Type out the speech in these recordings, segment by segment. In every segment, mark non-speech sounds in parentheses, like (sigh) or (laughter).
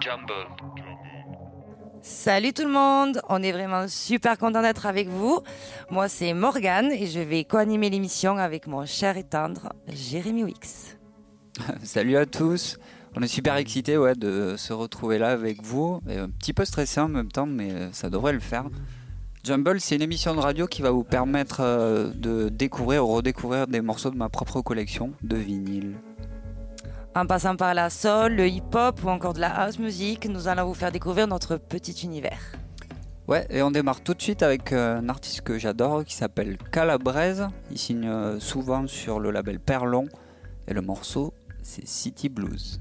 Jumble. Salut tout le monde, on est vraiment super content d'être avec vous. Moi c'est Morgane et je vais co-animer l'émission avec mon cher et tendre Jérémy Wix. (laughs) Salut à tous, on est super excités ouais, de se retrouver là avec vous, et un petit peu stressé en même temps mais ça devrait le faire. Jumble c'est une émission de radio qui va vous permettre euh, de découvrir ou redécouvrir des morceaux de ma propre collection de vinyles. En passant par la soul, le hip-hop ou encore de la house music, nous allons vous faire découvrir notre petit univers. Ouais, et on démarre tout de suite avec euh, un artiste que j'adore qui s'appelle Calabrese. Il signe euh, souvent sur le label Perlon et le morceau c'est City Blues.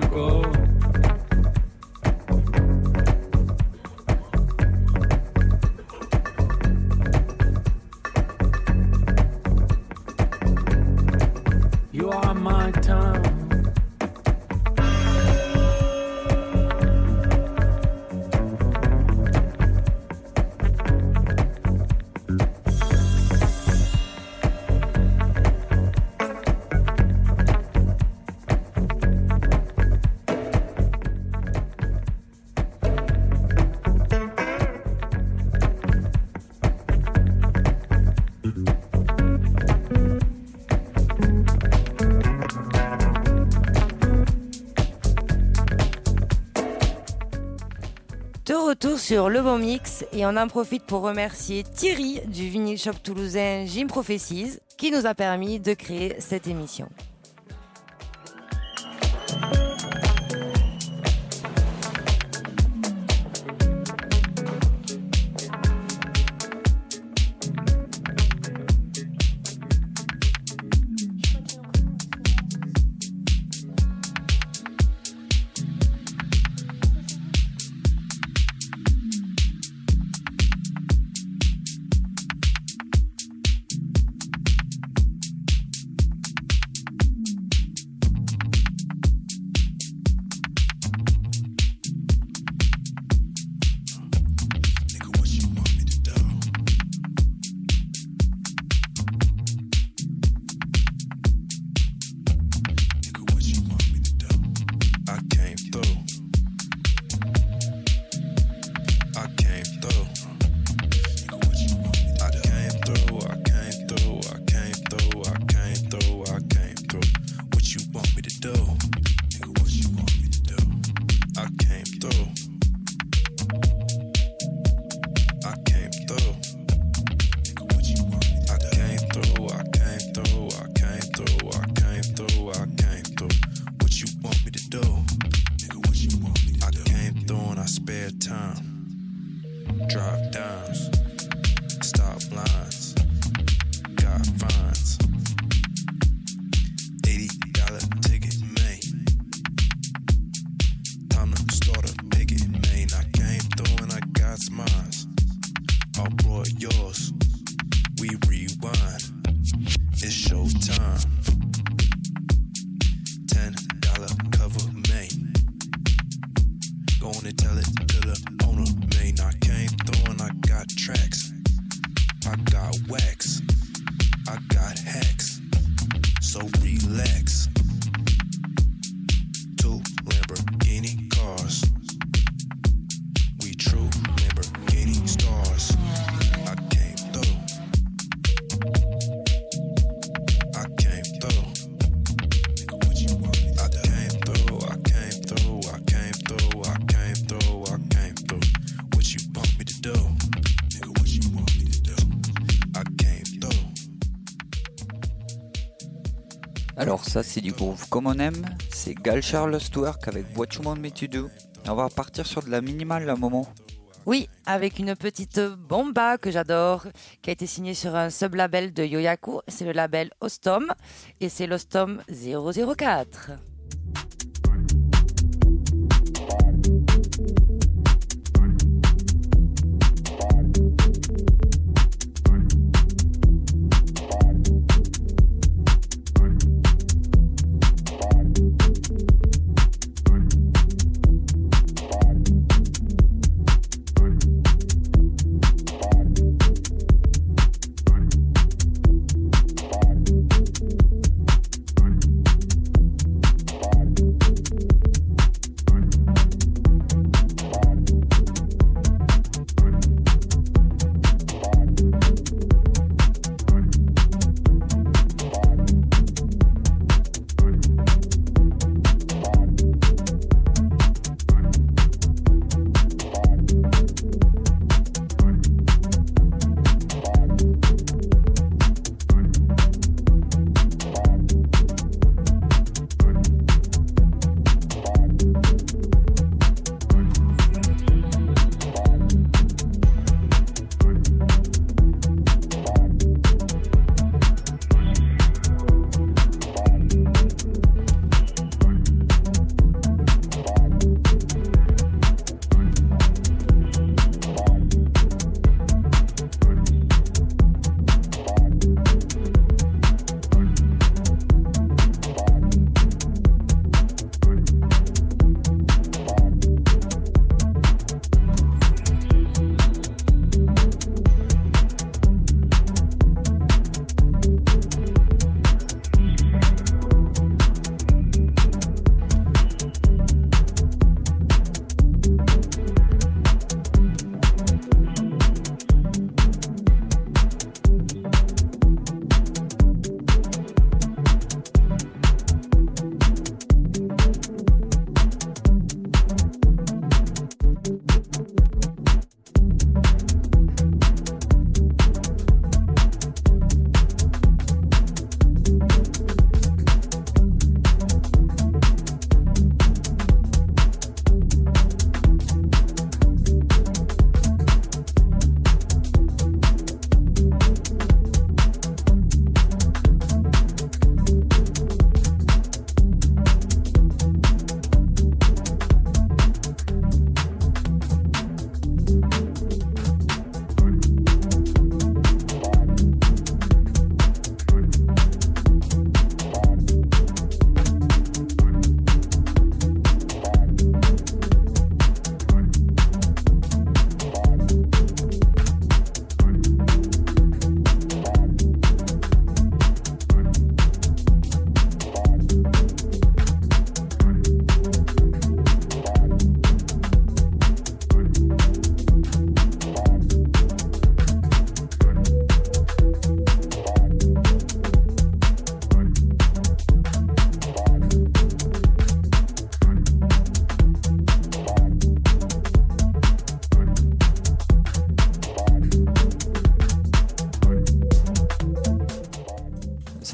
Retour sur le bon mix et on en profite pour remercier Thierry du vinyle shop toulousain Jim Prophecies qui nous a permis de créer cette émission. Ça c'est du groove comme on aime, c'est Gal Lost Work avec What You Want Me To Do. On va partir sur de la minimale à un moment. Oui, avec une petite bomba que j'adore, qui a été signée sur un sub-label de Yoyaku. C'est le label Ostom et c'est l'Ostom 004.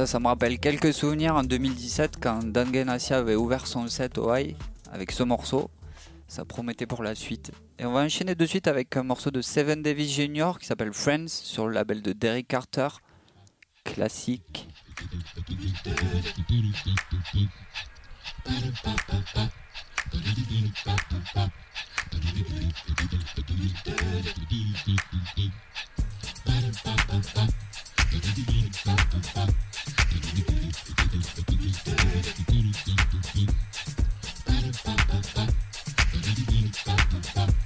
Ça, me rappelle quelques souvenirs en 2017 quand Dan Genassia avait ouvert son set au high avec ce morceau. Ça promettait pour la suite. Et on va enchaîner de suite avec un morceau de Seven Davis Jr. qui s'appelle Friends sur le label de Derek Carter. Classique. Thank you.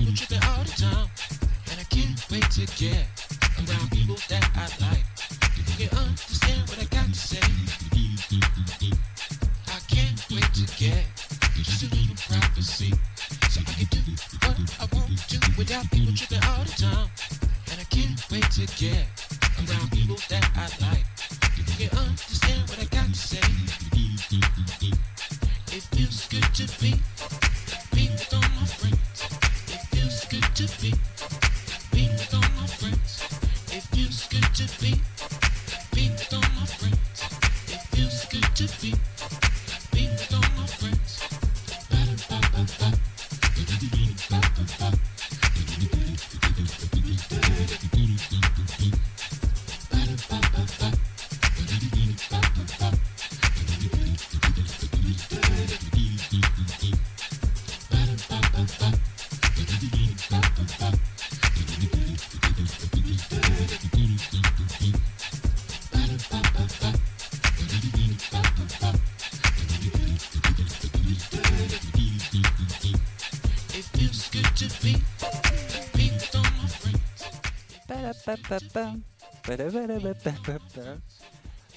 People tripping all the time. And I can't wait to get around people that I like. Who can understand what I got to say. I can't wait to get just a little privacy. So I can do what I want to without people tripping all the time. And I can't wait to get around people that I like. Who can understand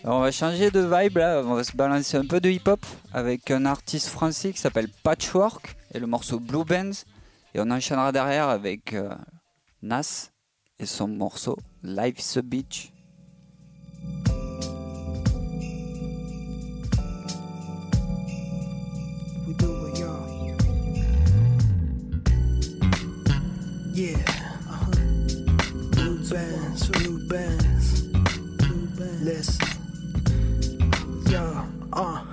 on va changer de vibe là, on va se balancer un peu de hip-hop avec un artiste français qui s'appelle Patchwork et le morceau Blue Bands. Et on enchaînera derrière avec euh, Nas et son morceau Life's a Beach. We do it, y'all. Yeah. Uh-huh. Blue bands, blue bands, blue bands. Listen. Yo, uh.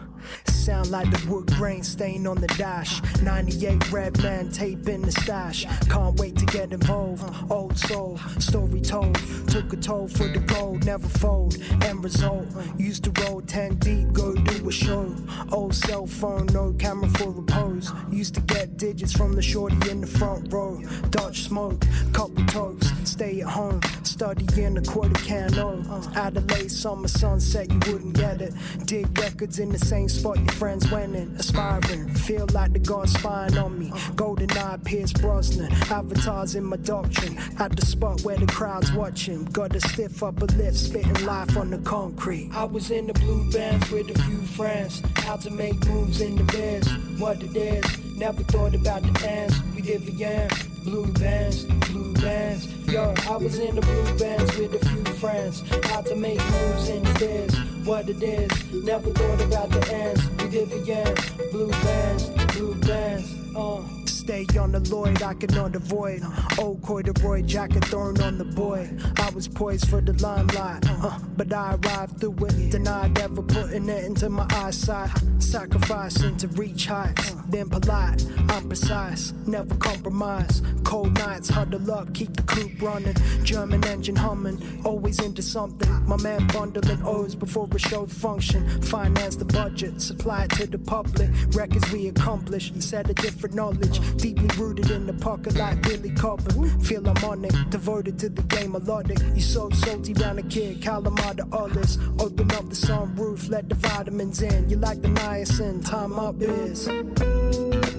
Sound like the wood grain stain on the dash. 98 red man tape in the stash. Can't wait to get involved. Old soul, story told. Took a toll for the gold, never fold. End result. Used to roll 10 deep, go do a show. Old cell phone, no camera for repose. Used to get digits from the shorty in the front row. Dutch smoke, couple tokes. Stay at home, study in a quarter can o. Adelaide, summer sunset, you wouldn't get it. Dig records in the same spot your friends went in. Aspiring, feel like the God's spying on me. Golden eye, Pierce Brosnan. Avatars in my doctrine. At the spot where the crowd's watching. Got a stiff upper lip, spitting life on the concrete. I was in the blue bands with a few friends. How to make moves in the biz. What it is. Never thought about the ends. We did the yam. Blue bands, blue bands. Yo, I was in the blue bands with a few friends. How to make moves in the biz. What it is. Never thought about the ends. We did yam. Blue bands, blue bands. Uh. Stay on the Lloyd, I cannot avoid. Old corduroy jacket thrown on the boy. I was poised for the limelight, uh, but I arrived through it. Denied ever putting it into my eyesight. Sacrificing to reach heights. Been polite, I'm precise, never compromise. Cold nights, huddle up, keep the coupe running. German engine humming, always into something. My man bundling O's before a show function. Finance the budget, supply it to the public. Records we accomplish, set a different knowledge. Deeply rooted in the pocket lot, Billy Cobham. Feel I'm on it, devoted to the game melodic. You so salty round a kid, Kalamata Olives. Open up the sunroof, let the vitamins in. You like the niacin, time up is.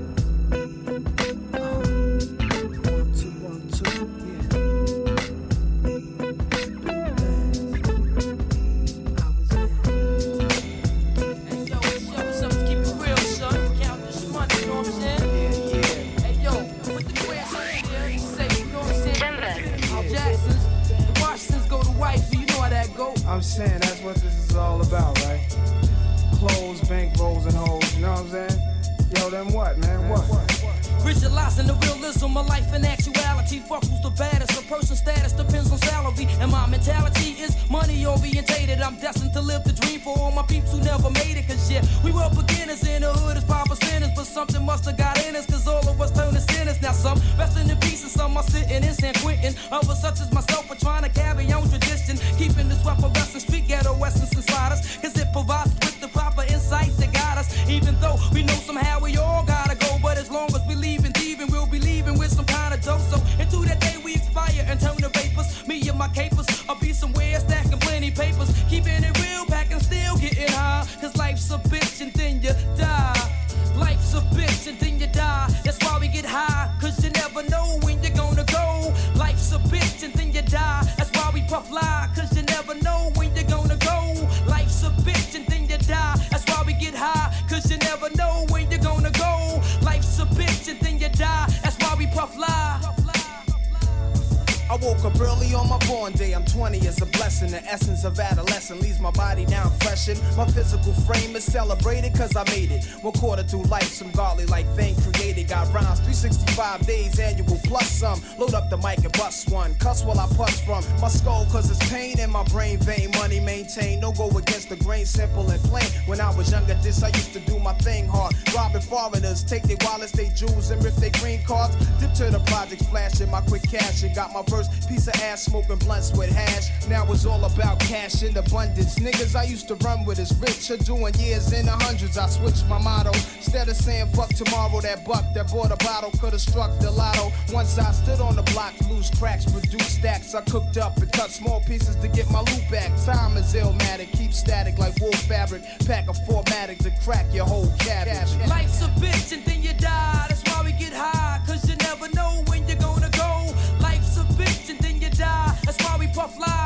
365 days annual plus some. Load up the mic and bust one. Cuss while I puss from my skull cause it's pain in my brain vein. Money maintain, no go against the grain, simple and plain. When I was younger, this I used to do my thing hard. Robbing foreigners, take their wallets, they jewels, and rip their green cards. Dip to the projects, flashing my quick cash and got my first piece of ass smoking blunts with hash. Now it's all about cash in abundance. Niggas I used to run with is rich, doing years in the hundreds. I switched my motto. Instead of saying fuck tomorrow, that buck that bought a bottle could have struck the lotto. Once I stood on the block, loose cracks, produce stacks. I cooked up and cut small pieces to get my loot back. Time is illmatic, keep static like wool fabric. Pack a formatic to crack your whole cabbage. Life's a bitch and then you die. That's why we get high. Cause you never know when you're gonna go. Life's a bitch and then you die. That's why we puff lie.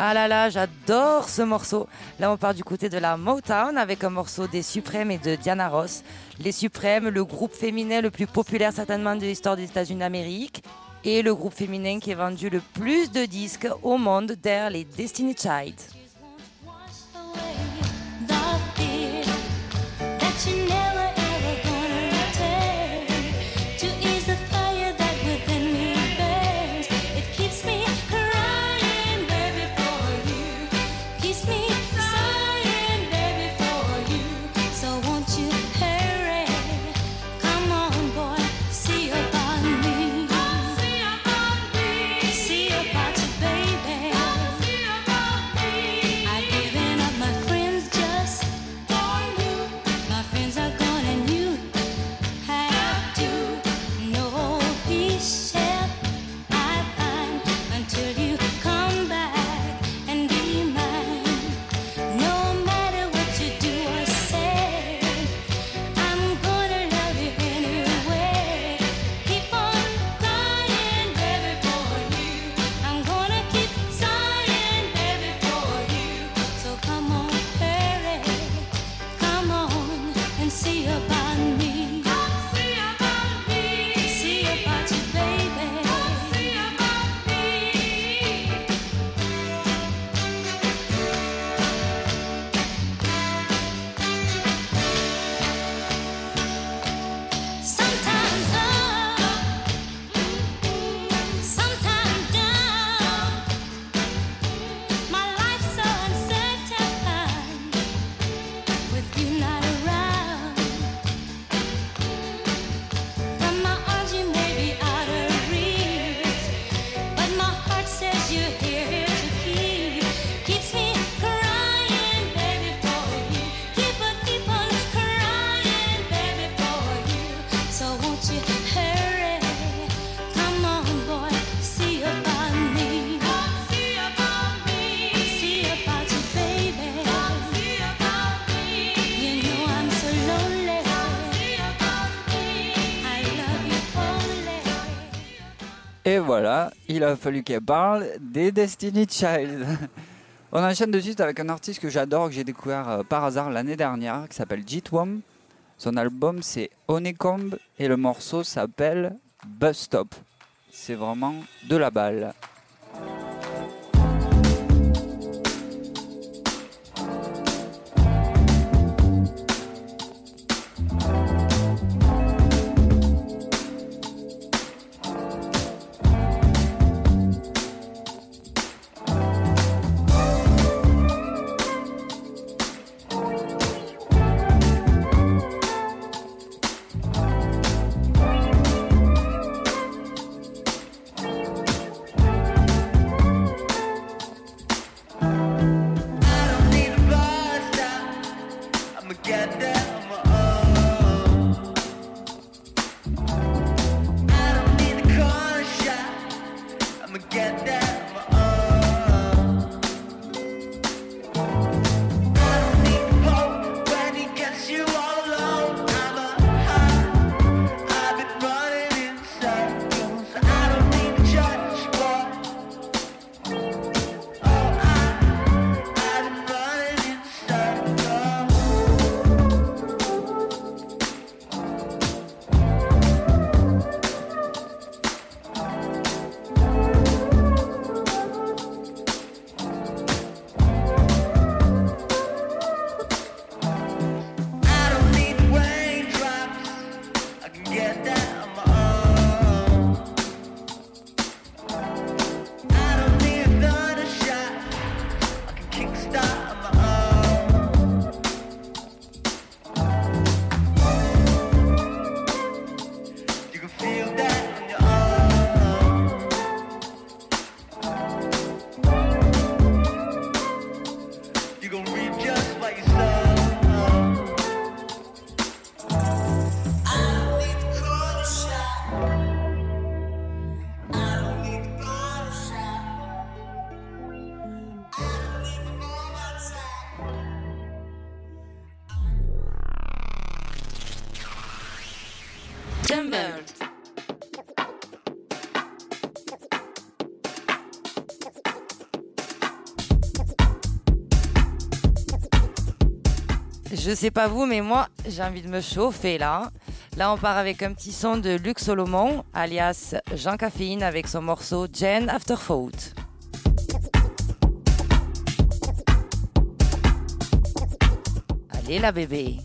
Ah là là, j'adore ce morceau. Là, on part du côté de la Motown avec un morceau des Suprêmes et de Diana Ross. Les Suprêmes, le groupe féminin le plus populaire certainement de l'histoire des États-Unis d'Amérique. Et le groupe féminin qui a vendu le plus de disques au monde derrière les Destiny Child. Voilà, il a fallu qu'elle parle des Destiny Child. (laughs) On enchaîne de suite avec un artiste que j'adore, que j'ai découvert euh, par hasard l'année dernière, qui s'appelle Jitwam. Son album c'est Honeycomb et le morceau s'appelle Bus Stop. C'est vraiment de la balle. Je sais pas vous, mais moi, j'ai envie de me chauffer là. Là, on part avec un petit son de Luc Solomon, alias Jean Caféine, avec son morceau Jen Afterthought. Allez, la bébé.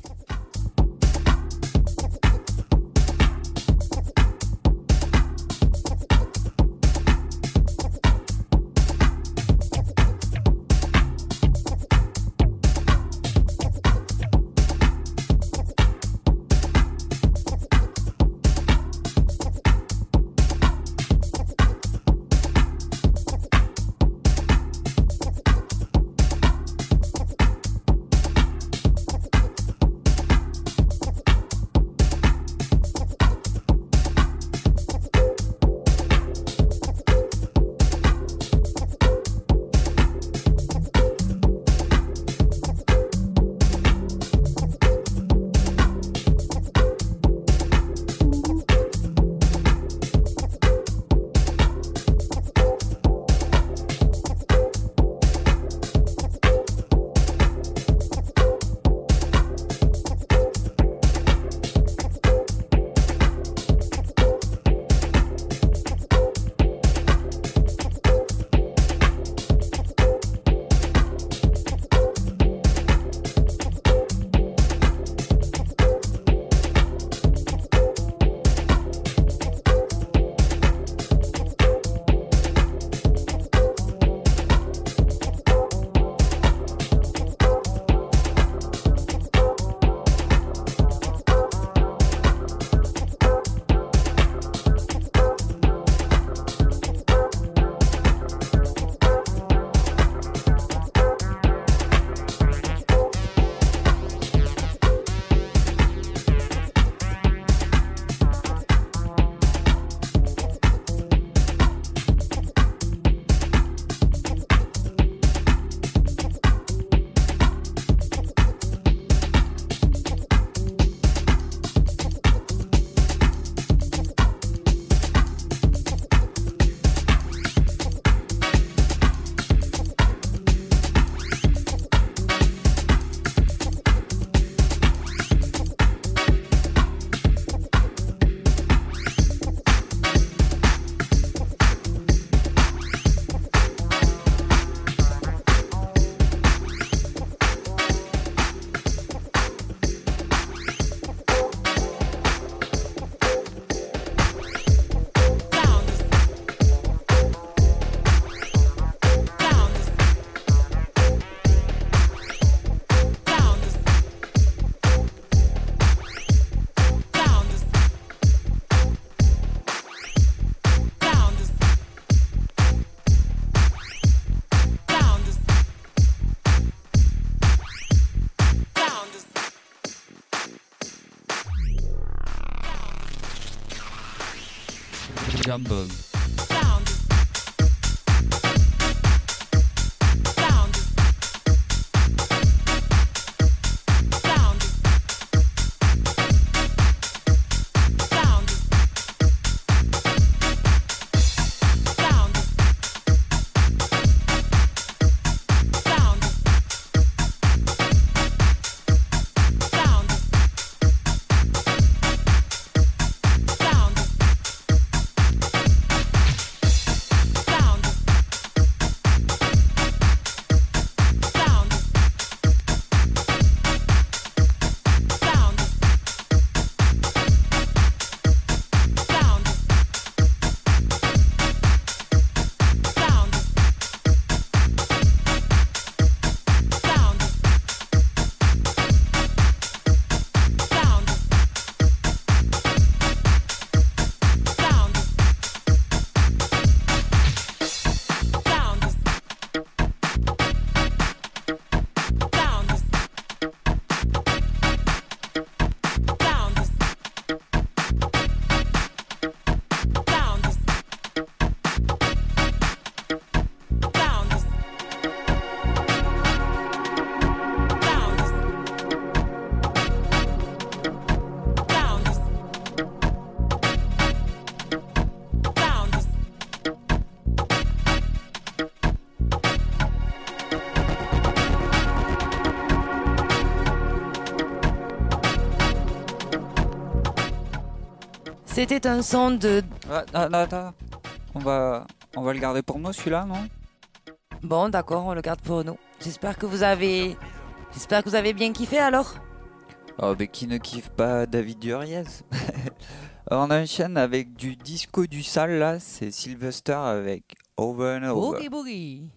Jumble. C'était un son de. Ah, attends, attends. On va, on va le garder pour nous celui-là, non? Bon, d'accord, on le garde pour nous. J'espère que vous avez. J'espère que vous avez bien kiffé alors. Oh, mais qui ne kiffe pas David Duriez (laughs) On enchaîne avec du disco du sale là, c'est Sylvester avec Over and Over. Boogie boogie.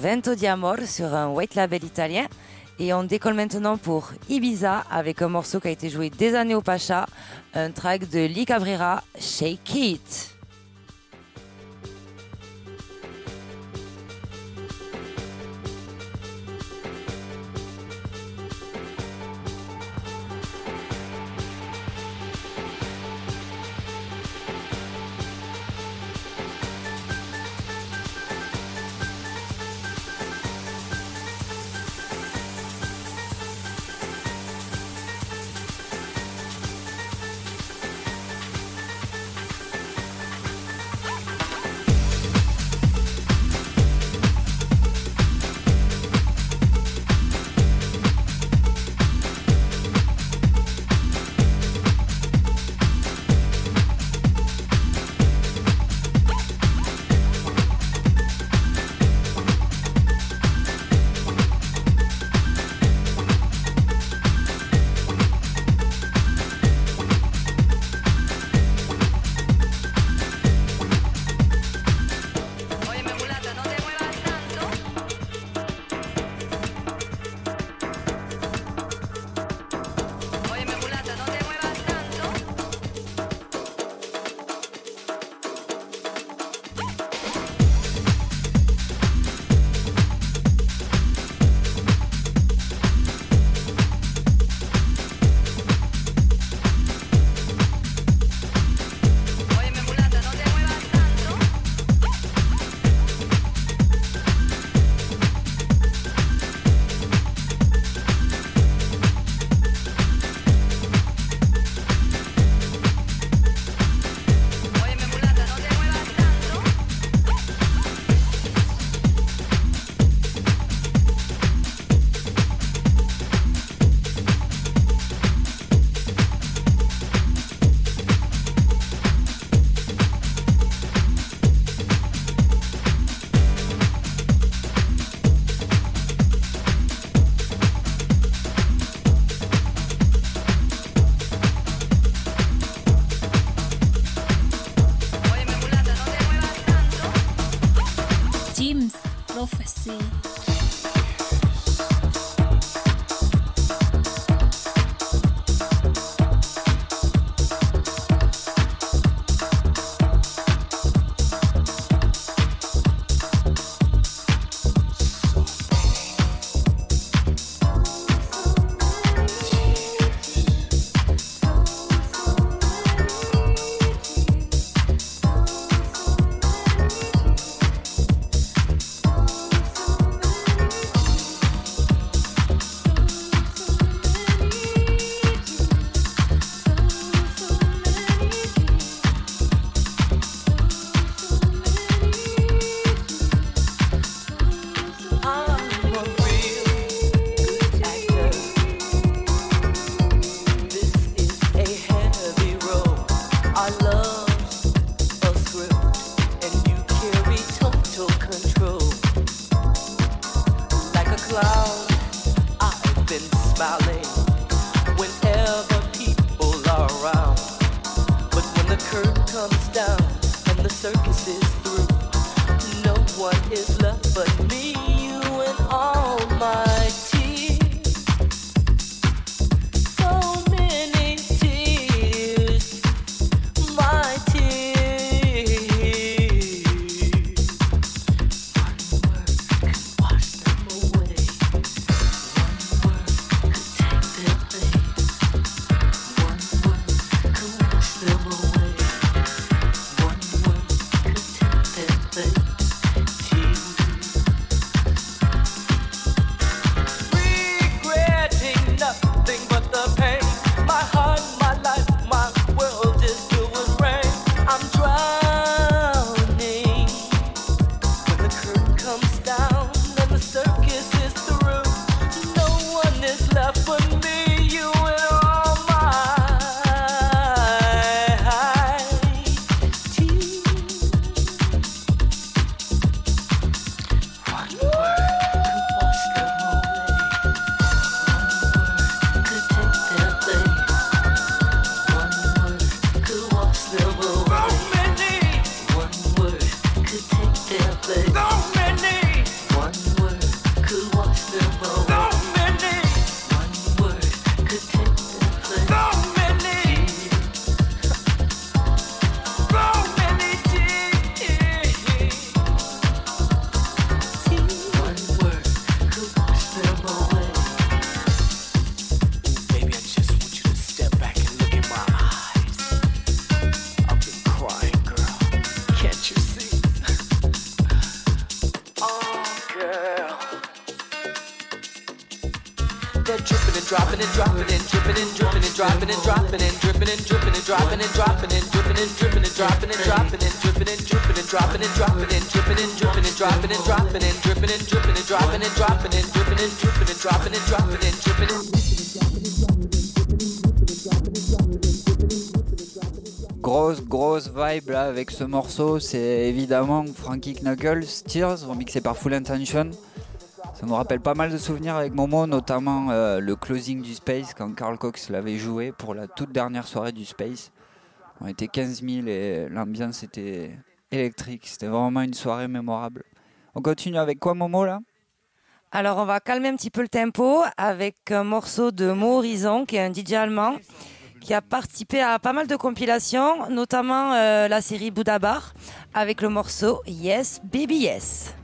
Vento di Amor sur un white label italien. Et on décolle maintenant pour Ibiza avec un morceau qui a été joué des années au Pacha, un track de Lee Cabrera, Shake It. ce morceau, c'est évidemment Frankie Knuckles, Tears, remixé par Full Intention. Ça me rappelle pas mal de souvenirs avec Momo, notamment euh, le closing du Space quand Carl Cox l'avait joué pour la toute dernière soirée du Space. On était 15 000 et l'ambiance était électrique. C'était vraiment une soirée mémorable. On continue avec quoi Momo là? Alors on va calmer un petit peu le tempo avec un morceau de Mo Horizon qui est un DJ allemand qui a participé à pas mal de compilations, notamment euh, la série Bouddha Bar avec le morceau Yes Baby Yes.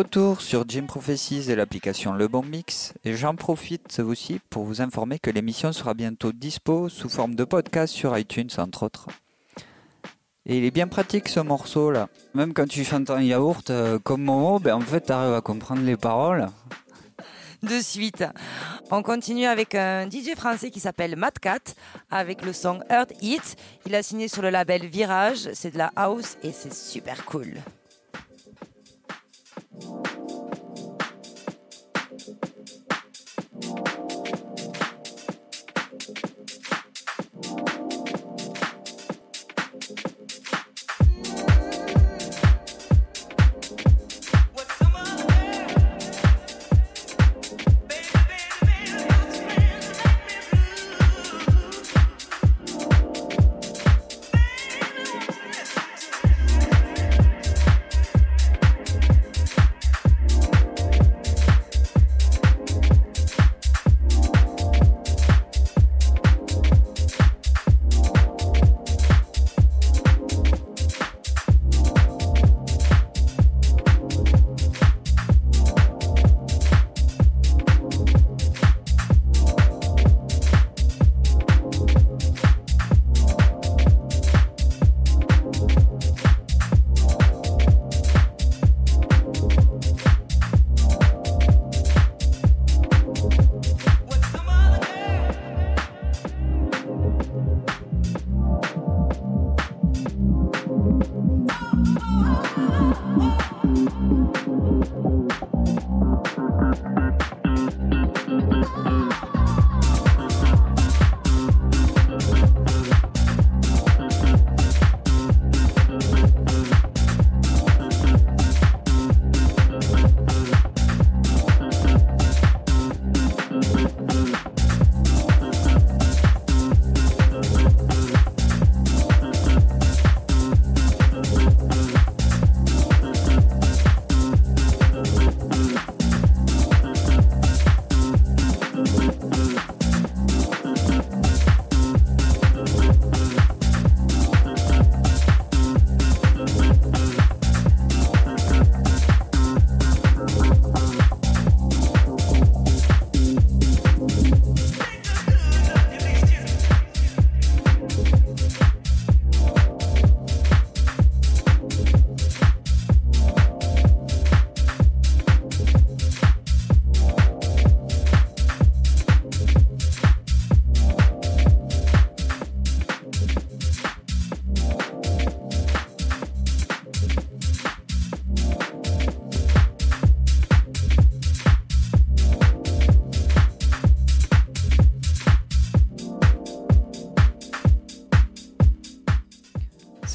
Retour sur Jim Prophecies et l'application Le Bon Mix, et j'en profite aussi pour vous informer que l'émission sera bientôt dispo sous forme de podcast sur iTunes entre autres. Et il est bien pratique ce morceau là. Même quand tu chantes en yaourt euh, comme Momo, ben en fait t'arrives à comprendre les paroles. De suite, on continue avec un DJ français qui s'appelle Matt Cat avec le son Earth Hit. Il a signé sur le label Virage, c'est de la house et c'est super cool. thank you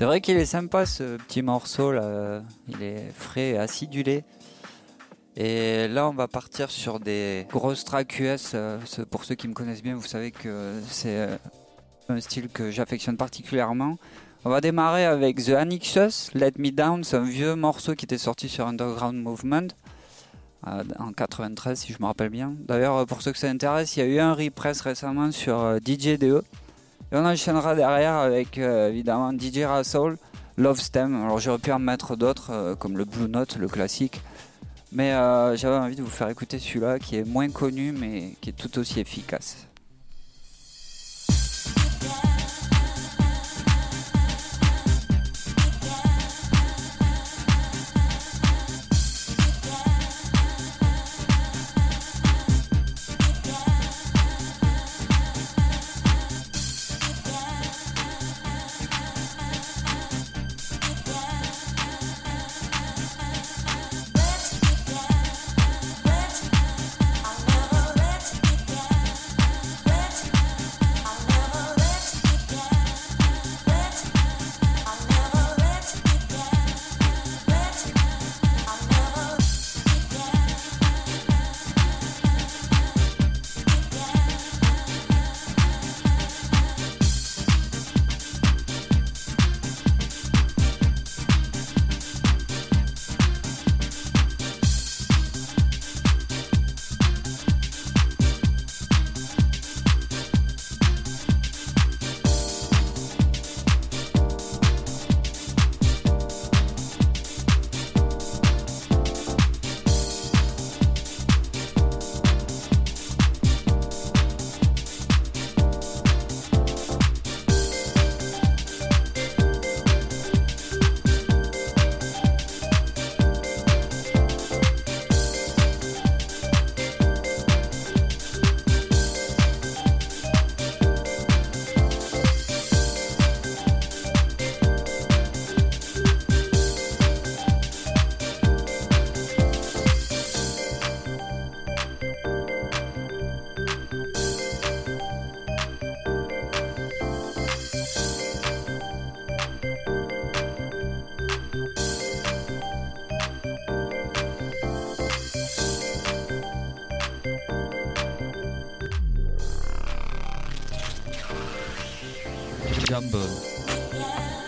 C'est vrai qu'il est sympa ce petit morceau là, il est frais et acidulé. Et là on va partir sur des grosses tracks US. euh, Pour ceux qui me connaissent bien, vous savez que c'est euh, un style que j'affectionne particulièrement. On va démarrer avec The Annexus, Let Me Down, c'est un vieux morceau qui était sorti sur Underground Movement euh, en 93 si je me rappelle bien. D'ailleurs pour ceux que ça intéresse, il y a eu un repress récemment sur DJ DE. Et on enchaînera derrière avec euh, évidemment DJ Russell, Love Stem. Alors j'aurais pu en mettre d'autres euh, comme le Blue Note, le classique. Mais euh, j'avais envie de vous faire écouter celui-là qui est moins connu mais qui est tout aussi efficace. Jumble.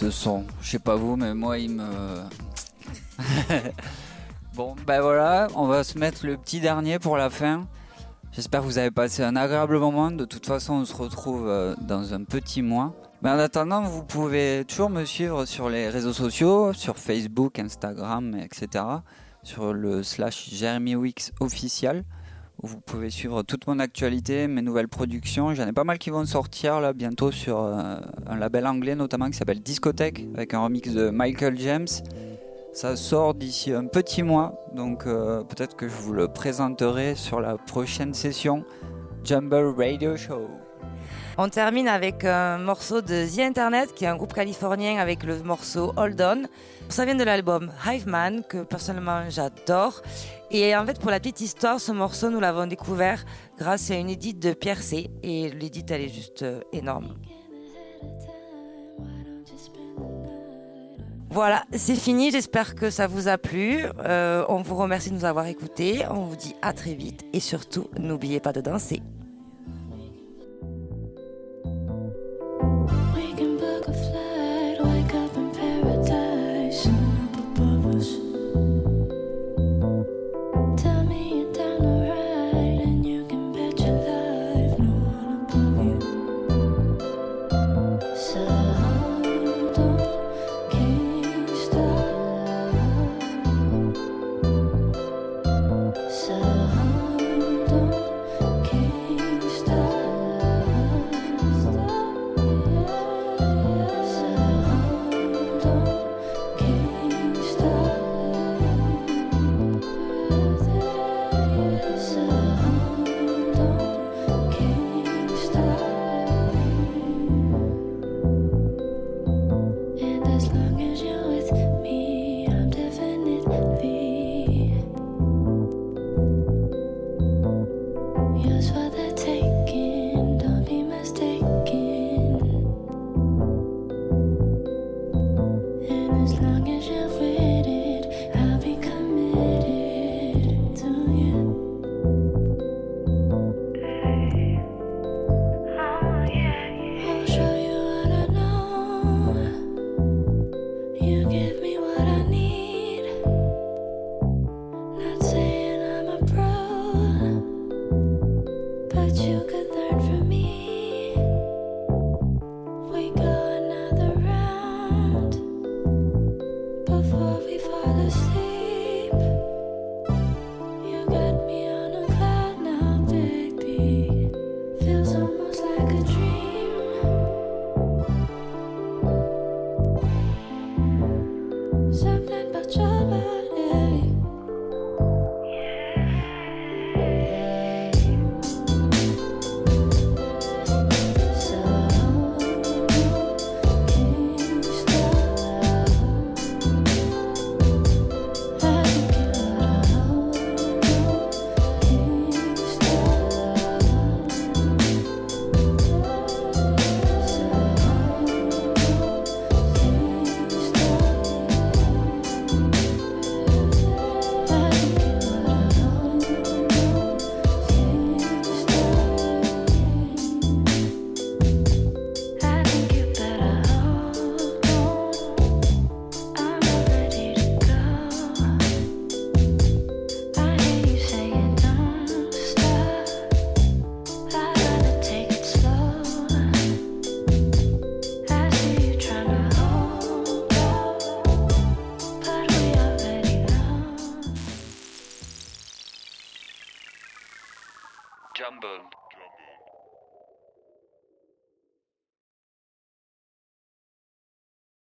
Ce son. Je sais pas vous, mais moi, il me. (laughs) bon, ben voilà, on va se mettre le petit dernier pour la fin. J'espère que vous avez passé un agréable moment. De toute façon, on se retrouve euh, dans un petit mois. Mais en attendant, vous pouvez toujours me suivre sur les réseaux sociaux, sur Facebook, Instagram, etc. Sur le slash Jeremy Wix officiel. Vous pouvez suivre toute mon actualité, mes nouvelles productions. J'en ai pas mal qui vont sortir là bientôt sur euh, un label anglais notamment qui s'appelle Discothèque avec un remix de Michael James. Ça sort d'ici un petit mois, donc euh, peut-être que je vous le présenterai sur la prochaine session Jumble Radio Show. On termine avec un morceau de The Internet, qui est un groupe californien avec le morceau Hold On. Ça vient de l'album Hive Man, que personnellement j'adore. Et en fait, pour la petite histoire, ce morceau, nous l'avons découvert grâce à une édite de Pierre C. Et l'édite, elle est juste euh, énorme. Voilà, c'est fini. J'espère que ça vous a plu. Euh, on vous remercie de nous avoir écoutés. On vous dit à très vite. Et surtout, n'oubliez pas de danser.